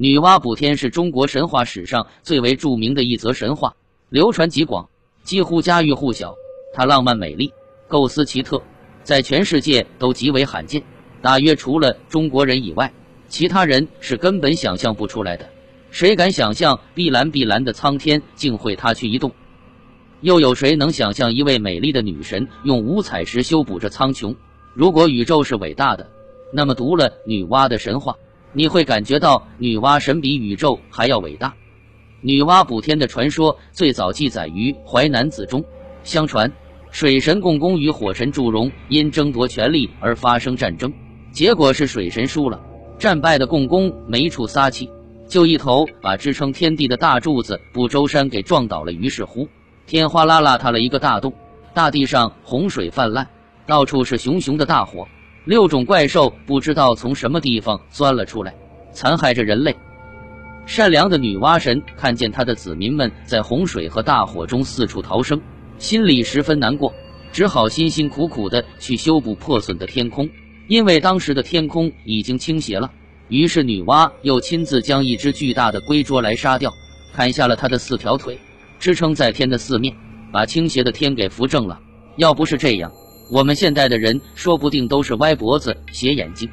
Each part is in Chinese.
女娲补天是中国神话史上最为著名的一则神话，流传极广，几乎家喻户晓。它浪漫美丽，构思奇特，在全世界都极为罕见。大约除了中国人以外，其他人是根本想象不出来的。谁敢想象碧蓝碧蓝的苍天竟会塌去一动？又有谁能想象一位美丽的女神用五彩石修补着苍穹？如果宇宙是伟大的，那么读了女娲的神话。你会感觉到女娲神比宇宙还要伟大。女娲补天的传说最早记载于《淮南子》中。相传，水神共工与火神祝融因争夺权力而发生战争，结果是水神输了。战败的共工没处撒气，就一头把支撑天地的大柱子不周山给撞倒了。于是乎，天哗啦啦塌了一个大洞，大地上洪水泛滥，到处是熊熊的大火。六种怪兽不知道从什么地方钻了出来，残害着人类。善良的女娲神看见她的子民们在洪水和大火中四处逃生，心里十分难过，只好辛辛苦苦的去修补破损的天空。因为当时的天空已经倾斜了，于是女娲又亲自将一只巨大的龟捉来杀掉，砍下了它的四条腿，支撑在天的四面，把倾斜的天给扶正了。要不是这样，我们现代的人说不定都是歪脖子、斜眼睛。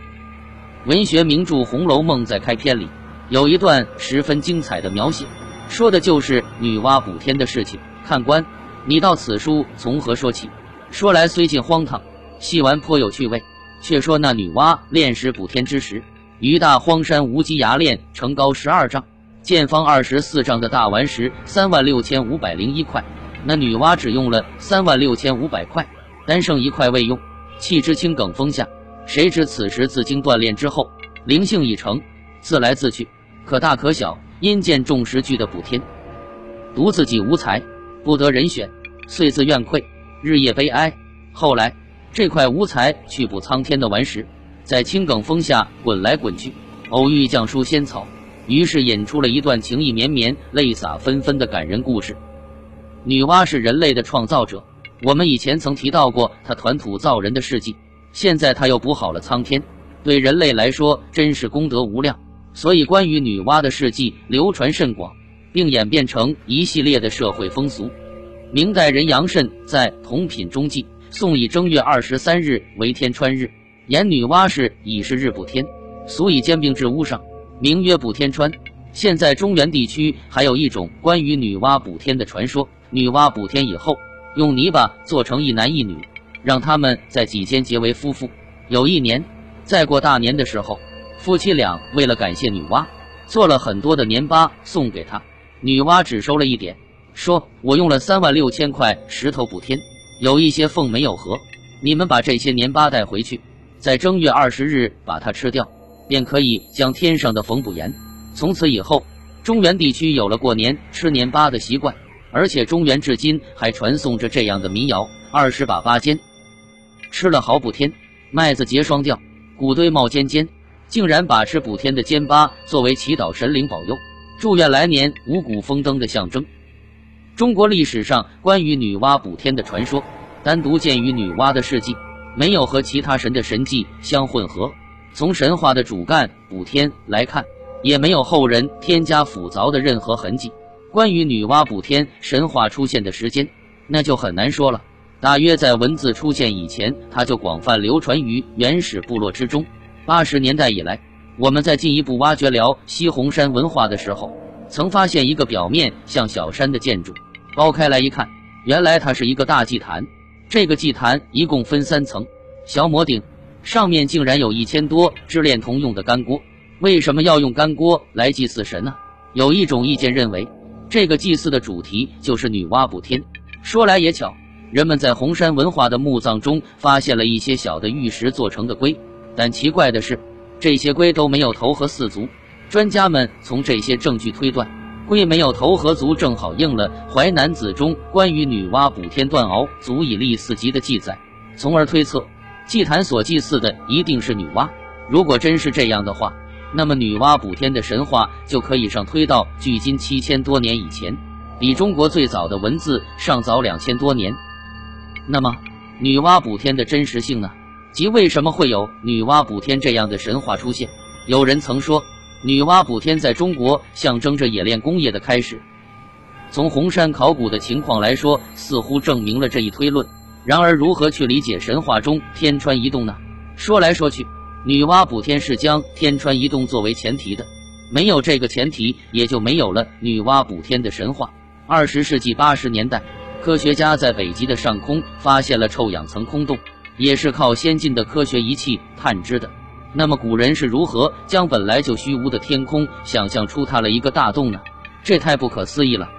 文学名著《红楼梦》在开篇里有一段十分精彩的描写，说的就是女娲补天的事情。看官，你道此书从何说起？说来虽近荒唐，细玩颇有趣味。却说那女娲炼石补天之时，于大荒山无稽崖炼成高十二丈、见方二十四丈的大顽石三万六千五百零一块。那女娲只用了三万六千五百块。单剩一块未用，弃之青埂峰下。谁知此时自经锻炼之后，灵性已成，自来自去，可大可小。因见众石俱的补天，独自己无才，不得人选，遂自怨愧，日夜悲哀。后来这块无才去补苍天的顽石，在青埂峰下滚来滚去，偶遇绛书仙草，于是引出了一段情意绵绵、泪洒纷纷的感人故事。女娲是人类的创造者。我们以前曾提到过他团土造人的事迹，现在他又补好了苍天，对人类来说真是功德无量。所以关于女娲的事迹流传甚广，并演变成一系列的社会风俗。明代人杨慎在《同品中记》宋以正月二十三日为天穿日，言女娲是以是日补天，俗以兼并至屋上，名曰补天穿。现在中原地区还有一种关于女娲补天的传说：女娲补天以后。用泥巴做成一男一女，让他们在几间结为夫妇。有一年，在过大年的时候，夫妻俩为了感谢女娲，做了很多的年巴送给她。女娲只收了一点，说：“我用了三万六千块石头补天，有一些缝没有合，你们把这些年巴带回去，在正月二十日把它吃掉，便可以将天上的缝补严。”从此以后，中原地区有了过年吃年巴的习惯。而且中原至今还传颂着这样的民谣：二十把八尖，吃了好补天；麦子结霜掉，谷堆冒尖尖。竟然把吃补天的尖巴作为祈祷神灵保佑、祝愿来年五谷丰登的象征。中国历史上关于女娲补天的传说，单独见于女娲的事迹，没有和其他神的神迹相混合。从神话的主干补天来看，也没有后人添加复杂的任何痕迹。关于女娲补天神话出现的时间，那就很难说了。大约在文字出现以前，它就广泛流传于原始部落之中。八十年代以来，我们在进一步挖掘辽西红山文化的时候，曾发现一个表面像小山的建筑。剥开来一看，原来它是一个大祭坛。这个祭坛一共分三层，小摩顶上面竟然有一千多支炼铜用的干锅。为什么要用干锅来祭祀神呢？有一种意见认为。这个祭祀的主题就是女娲补天。说来也巧，人们在红山文化的墓葬中发现了一些小的玉石做成的龟，但奇怪的是，这些龟都没有头和四足。专家们从这些证据推断，龟没有头和足正好应了《淮南子》中关于女娲补天断鳌足以立四级的记载，从而推测祭坛所祭祀的一定是女娲。如果真是这样的话，那么，女娲补天的神话就可以上推到距今七千多年以前，比中国最早的文字尚早两千多年。那么，女娲补天的真实性呢？即为什么会有女娲补天这样的神话出现？有人曾说，女娲补天在中国象征着冶炼工业的开始。从红山考古的情况来说，似乎证明了这一推论。然而，如何去理解神话中天穿移动呢？说来说去，女娲补天是将天穿移动作为前提的，没有这个前提，也就没有了女娲补天的神话。二十世纪八十年代，科学家在北极的上空发现了臭氧层空洞，也是靠先进的科学仪器探知的。那么，古人是如何将本来就虚无的天空想象出它了一个大洞呢？这太不可思议了。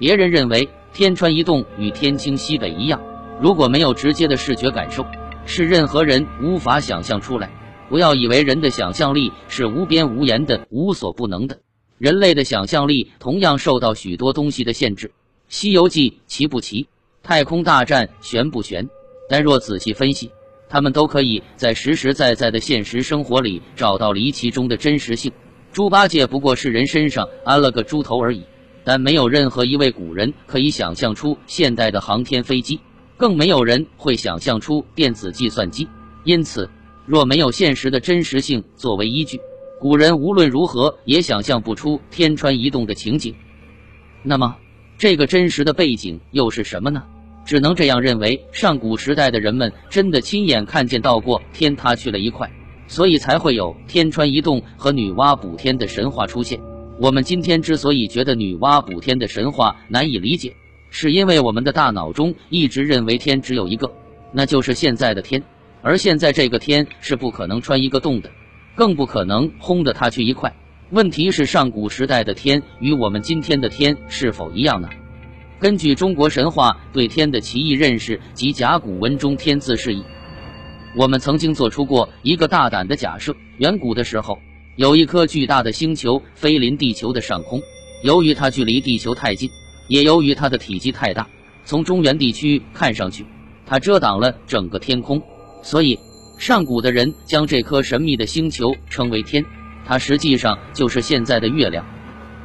别人认为天穿移动与天倾西北一样，如果没有直接的视觉感受。是任何人无法想象出来。不要以为人的想象力是无边无沿的、无所不能的。人类的想象力同样受到许多东西的限制。《西游记》奇不奇？太空大战玄不玄？但若仔细分析，他们都可以在实实在在的现实生活里找到离奇中的真实性。猪八戒不过是人身上安了个猪头而已，但没有任何一位古人可以想象出现代的航天飞机。更没有人会想象出电子计算机，因此，若没有现实的真实性作为依据，古人无论如何也想象不出天穿移动的情景。那么，这个真实的背景又是什么呢？只能这样认为：上古时代的人们真的亲眼看见到过天塌去了一块，所以才会有天穿移动和女娲补天的神话出现。我们今天之所以觉得女娲补天的神话难以理解，是因为我们的大脑中一直认为天只有一个，那就是现在的天，而现在这个天是不可能穿一个洞的，更不可能轰的它去一块。问题是上古时代的天与我们今天的天是否一样呢？根据中国神话对天的奇异认识及甲骨文中天字释义，我们曾经做出过一个大胆的假设：远古的时候，有一颗巨大的星球飞临地球的上空，由于它距离地球太近。也由于它的体积太大，从中原地区看上去，它遮挡了整个天空，所以上古的人将这颗神秘的星球称为天。它实际上就是现在的月亮。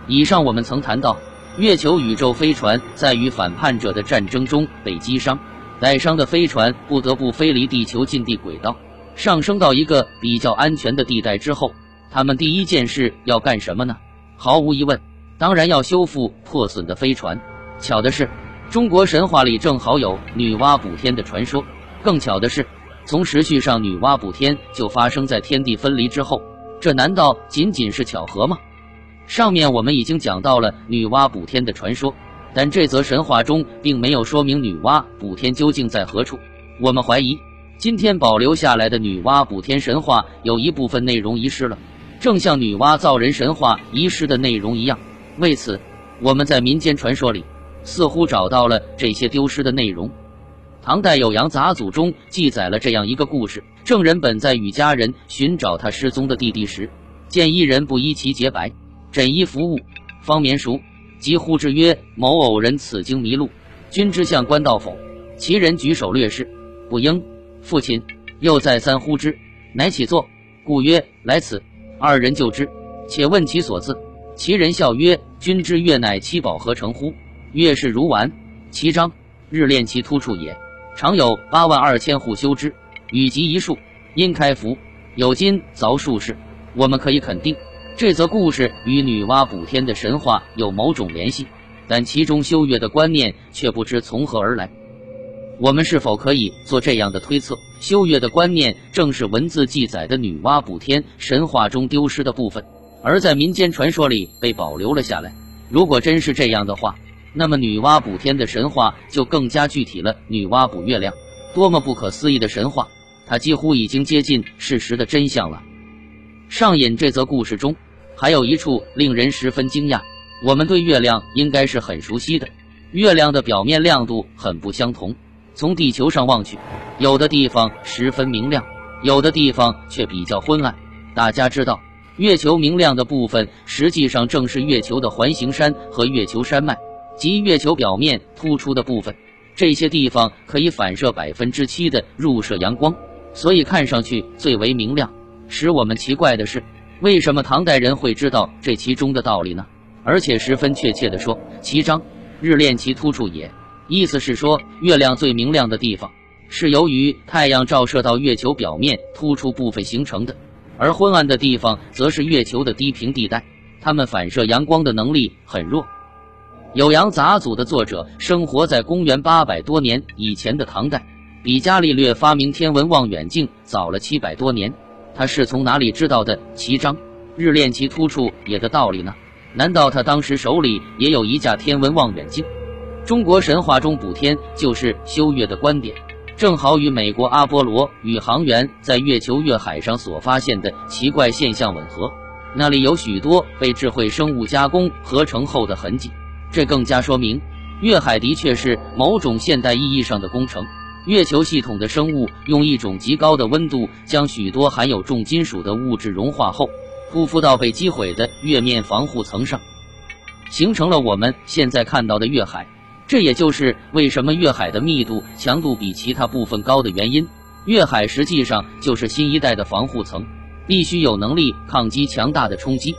以上我们曾谈到，月球宇宙飞船在与反叛者的战争中被击伤，带伤的飞船不得不飞离地球近地轨道，上升到一个比较安全的地带之后，他们第一件事要干什么呢？毫无疑问。当然要修复破损的飞船。巧的是，中国神话里正好有女娲补天的传说。更巧的是，从时序上，女娲补天就发生在天地分离之后。这难道仅仅是巧合吗？上面我们已经讲到了女娲补天的传说，但这则神话中并没有说明女娲补天究竟在何处。我们怀疑，今天保留下来的女娲补天神话有一部分内容遗失了，正像女娲造人神话遗失的内容一样。为此，我们在民间传说里似乎找到了这些丢失的内容。唐代《酉阳杂俎》中记载了这样一个故事：郑人本在与家人寻找他失踪的弟弟时，见一人不依其洁白，枕衣服物，方眠熟，即呼之曰：“某偶人此经迷路，君之相官道否？”其人举手略视，不应。父亲又再三呼之，乃起坐，故曰：“来此。”二人就之，且问其所自。其人笑曰：“君之月乃七宝合成乎？月是如丸，其章日炼其突处也。常有八万二千户修之，与及一树，因开服，有今凿数世。我们可以肯定，这则故事与女娲补天的神话有某种联系，但其中修月的观念却不知从何而来。我们是否可以做这样的推测：修月的观念正是文字记载的女娲补天神话中丢失的部分？而在民间传说里被保留了下来。如果真是这样的话，那么女娲补天的神话就更加具体了。女娲补月亮，多么不可思议的神话！它几乎已经接近事实的真相了。上引这则故事中，还有一处令人十分惊讶。我们对月亮应该是很熟悉的。月亮的表面亮度很不相同，从地球上望去，有的地方十分明亮，有的地方却比较昏暗。大家知道。月球明亮的部分，实际上正是月球的环形山和月球山脉，即月球表面突出的部分。这些地方可以反射百分之七的入射阳光，所以看上去最为明亮。使我们奇怪的是，为什么唐代人会知道这其中的道理呢？而且十分确切地说：“其章，日炼其突处也。”意思是说，月亮最明亮的地方，是由于太阳照射到月球表面突出部分形成的。而昏暗的地方则是月球的低平地带，它们反射阳光的能力很弱。《酉阳杂俎》的作者生活在公元八百多年以前的唐代，比伽利略发明天文望远镜早了七百多年。他是从哪里知道的“其章日炼其突处也”的道理呢？难道他当时手里也有一架天文望远镜？中国神话中补天就是修月的观点，正好与美国阿波罗宇航员在月球月海上所发现的奇怪现象吻合。那里有许多被智慧生物加工合成后的痕迹。这更加说明，月海的确是某种现代意义上的工程。月球系统的生物用一种极高的温度，将许多含有重金属的物质融化后，铺覆到被击毁的月面防护层上，形成了我们现在看到的月海。这也就是为什么月海的密度强度比其他部分高的原因。月海实际上就是新一代的防护层，必须有能力抗击强大的冲击。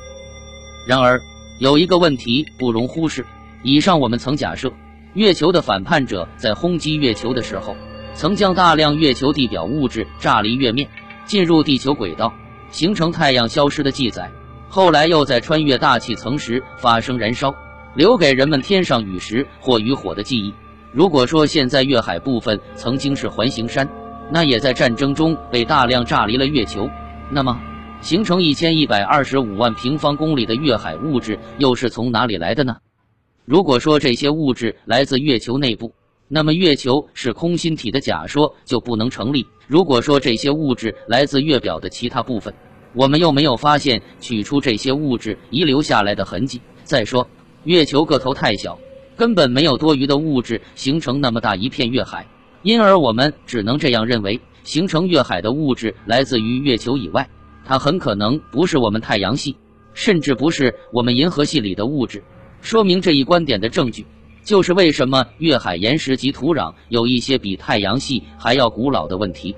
然而，有一个问题不容忽视。以上我们曾假设，月球的反叛者在轰击月球的时候，曾将大量月球地表物质炸离月面，进入地球轨道，形成太阳消失的记载。后来又在穿越大气层时发生燃烧，留给人们天上陨石或雨火的记忆。如果说现在月海部分曾经是环形山，那也在战争中被大量炸离了月球，那么形成一千一百二十五万平方公里的月海物质又是从哪里来的呢？如果说这些物质来自月球内部，那么月球是空心体的假说就不能成立。如果说这些物质来自月表的其他部分，我们又没有发现取出这些物质遗留下来的痕迹。再说，月球个头太小，根本没有多余的物质形成那么大一片月海，因而我们只能这样认为：形成月海的物质来自于月球以外，它很可能不是我们太阳系，甚至不是我们银河系里的物质。说明这一观点的证据，就是为什么月海岩石及土壤有一些比太阳系还要古老的问题。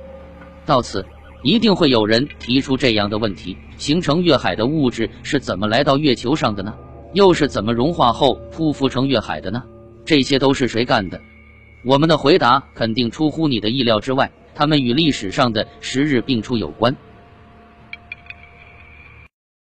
到此，一定会有人提出这样的问题：形成月海的物质是怎么来到月球上的呢？又是怎么融化后匍匐成月海的呢？这些都是谁干的？我们的回答肯定出乎你的意料之外，他们与历史上的十日并出有关。